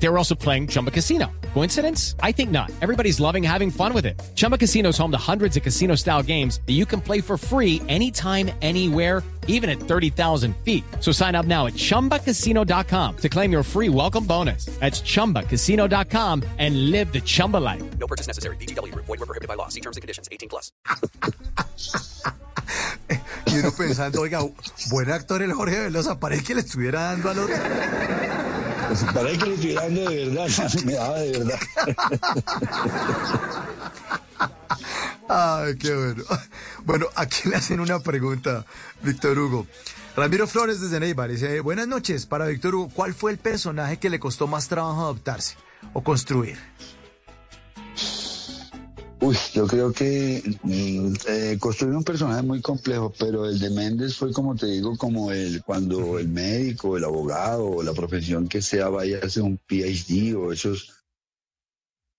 They were also playing Chumba Casino. Coincidence? I think not. Everybody's loving having fun with it. Chumba Casino is home to hundreds of casino style games that you can play for free anytime, anywhere, even at 30,000 feet. So sign up now at chumbacasino.com to claim your free welcome bonus. That's chumbacasino.com and live the Chumba life. No purchase necessary. BGW. Void were prohibited by law. See terms and conditions. 18 plus. Y uno pensando, oiga, buen actor el Jorge Velosa, para que le estuviera dando al otro. Para que le estuviera dando de verdad, me daba de verdad. Ay, qué bueno. Bueno, aquí le hacen una pregunta, Víctor Hugo. Ramiro Flores desde Neibar dice, buenas noches, para Víctor Hugo, ¿cuál fue el personaje que le costó más trabajo adoptarse o construir? Uy, yo creo que mm, eh, construir un personaje muy complejo, pero el de Méndez fue como te digo, como el cuando el médico, el abogado o la profesión que sea vaya a hacer un PhD o esos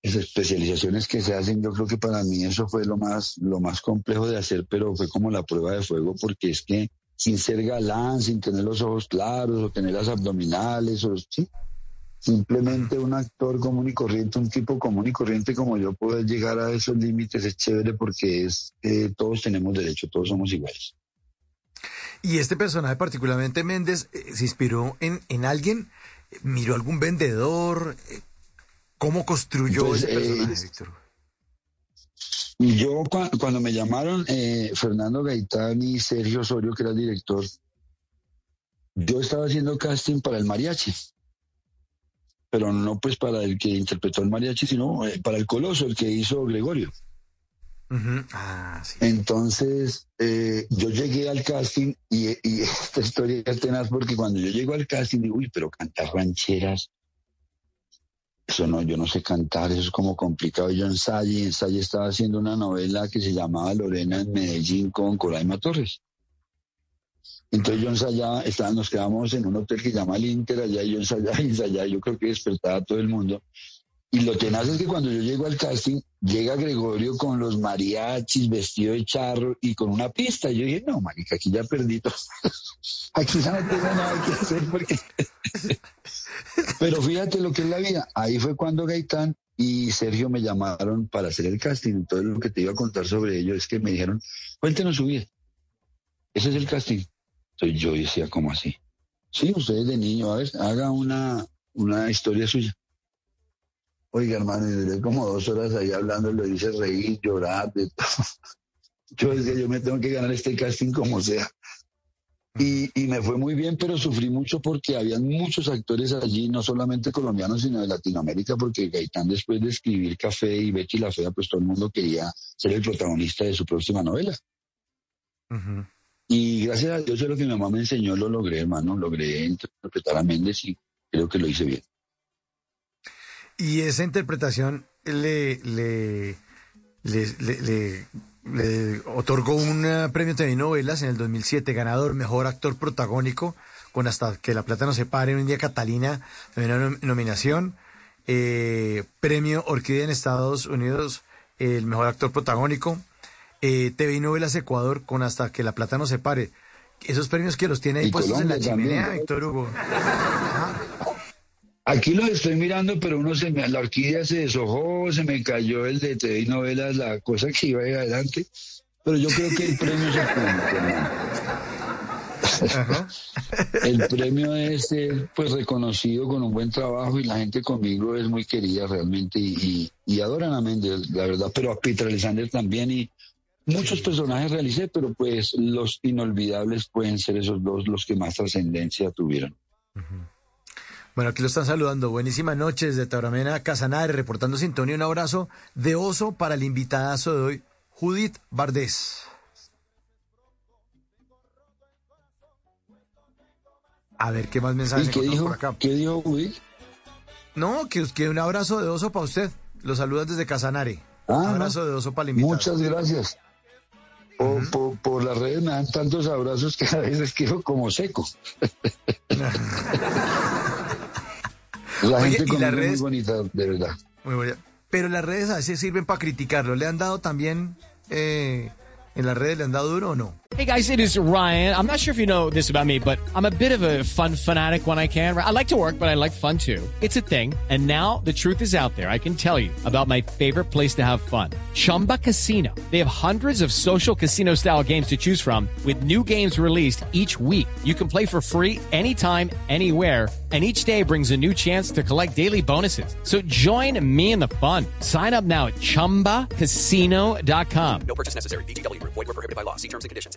esas especializaciones que se hacen, yo creo que para mí eso fue lo más lo más complejo de hacer, pero fue como la prueba de fuego porque es que sin ser galán, sin tener los ojos claros o tener las abdominales o sí, simplemente un actor común y corriente, un tipo común y corriente como yo, poder llegar a esos límites es chévere porque es eh, todos tenemos derecho, todos somos iguales. Y este personaje, particularmente Méndez, eh, se inspiró en, en alguien, miró algún vendedor, Eh, ¿cómo construyó Pues, ese eh, personaje, Víctor yo cua- cuando me llamaron Fernando Gaitán y Sergio Osorio, que era el director, yo estaba haciendo casting para el mariachi. Pero no pues para el que interpretó el mariachi, sino eh, para el coloso, el que hizo Gregorio. Ah, sí. Entonces, eh, yo llegué al casting y, y esta historia es tenaz porque cuando yo llego al casting digo, uy, pero cantar rancheras, eso no, yo no sé cantar, eso es como complicado. Yo ensayé, ensayé, estaba haciendo una novela que se llamaba Lorena en Medellín con Coraima Torres. Entonces yo ensayaba, estaba, nos quedamos en un hotel que llama el Inter allá y yo ensayaba y ensayaba, yo creo que despertaba a todo el mundo. Y lo tenaz es que cuando yo llego al casting, llega Gregorio con los mariachis, vestido de charro y con una pista. Y yo dije, no, marica, aquí ya perdí todo. aquí ya no tengo nada que hacer porque... Pero fíjate lo que es la vida. Ahí fue cuando Gaitán y Sergio me llamaron para hacer el casting. Entonces lo que te iba a contar sobre ello es que me dijeron, cuéntenos su vida. Ese es el casting. Entonces yo decía, ¿cómo así? Sí, ustedes de niño, a ver, haga una, una historia suya. Oiga, hermano, y duré como dos horas ahí hablando, lo hice reír, llorar, de todo. Yo decía, yo me tengo que ganar este casting como sea. Y, y me fue muy bien, pero sufrí mucho porque habían muchos actores allí, no solamente colombianos, sino de Latinoamérica, porque Gaitán, después de escribir Café y Betty la Fea, pues todo el mundo quería ser el protagonista de su próxima novela. Ujú. Y gracias a Dios, de lo que mi mamá me enseñó, lo logré, hermano. Logré interpretar a Méndez y creo que lo hice bien. Y esa interpretación le, le, otorgó un eh, premio de novelas en el 2007, ganador Mejor Actor Protagónico, con Hasta que la plata no se pare, un día Catalina, también una nom- nominación. Eh, premio Orquídea en Estados Unidos, el Mejor Actor Protagónico. Eh, TV y Novelas Ecuador, con Hasta que la plata no se pare. Esos premios que los tiene ahí puestos en la chimenea, también. Víctor Hugo. Aquí los estoy mirando, pero uno se me, la orquídea se deshojó, se me cayó el de TV y novelas, la cosa que iba adelante. Pero yo creo que el premio es el premio, hermano. Ajá. El premio es eh, pues reconocido con un buen trabajo y la gente conmigo es muy querida realmente y, y- y adoran a Méndez, la verdad, pero a Peter Alexander también y muchos personajes realicé, pero pues los inolvidables pueden ser esos dos los que más trascendencia tuvieron. Bueno, aquí lo están saludando. Buenísimas noches de Tauramena Casanare, reportando sintonía. Un abrazo de oso para el invitadazo de hoy, Judith Bardés. A ver, ¿qué más mensajes ¿Y qué dijo? por acá? ¿Qué dijo Will? No, que, que un abrazo de oso para usted. Los saludas desde Casanare. Ah, abrazo de oso para el invitado. Muchas gracias. Por, por- por las redes me dan tantos abrazos que a veces quedo como seco. La Oye, gente ¿y conmigo las es redes? muy bonita, de verdad. Muy buena. Pero las redes a veces sirven para criticarlo. ¿Le han dado también eh, en las redes le han dado duro o no? Hey guys, it is Ryan. I'm not sure if you know this about me, but I'm a bit of a fun fanatic when I can. I like to work, but I like fun too. It's a thing. And now the truth is out there. I can tell you about my favorite place to have fun. Chumba Casino. They have hundreds of social casino style games to choose from with new games released each week. You can play for free anytime, anywhere. And each day brings a new chance to collect daily bonuses. So join me in the fun. Sign up now at chumbacasino.com. No purchase necessary. Group. Void prohibited by law. See terms and conditions.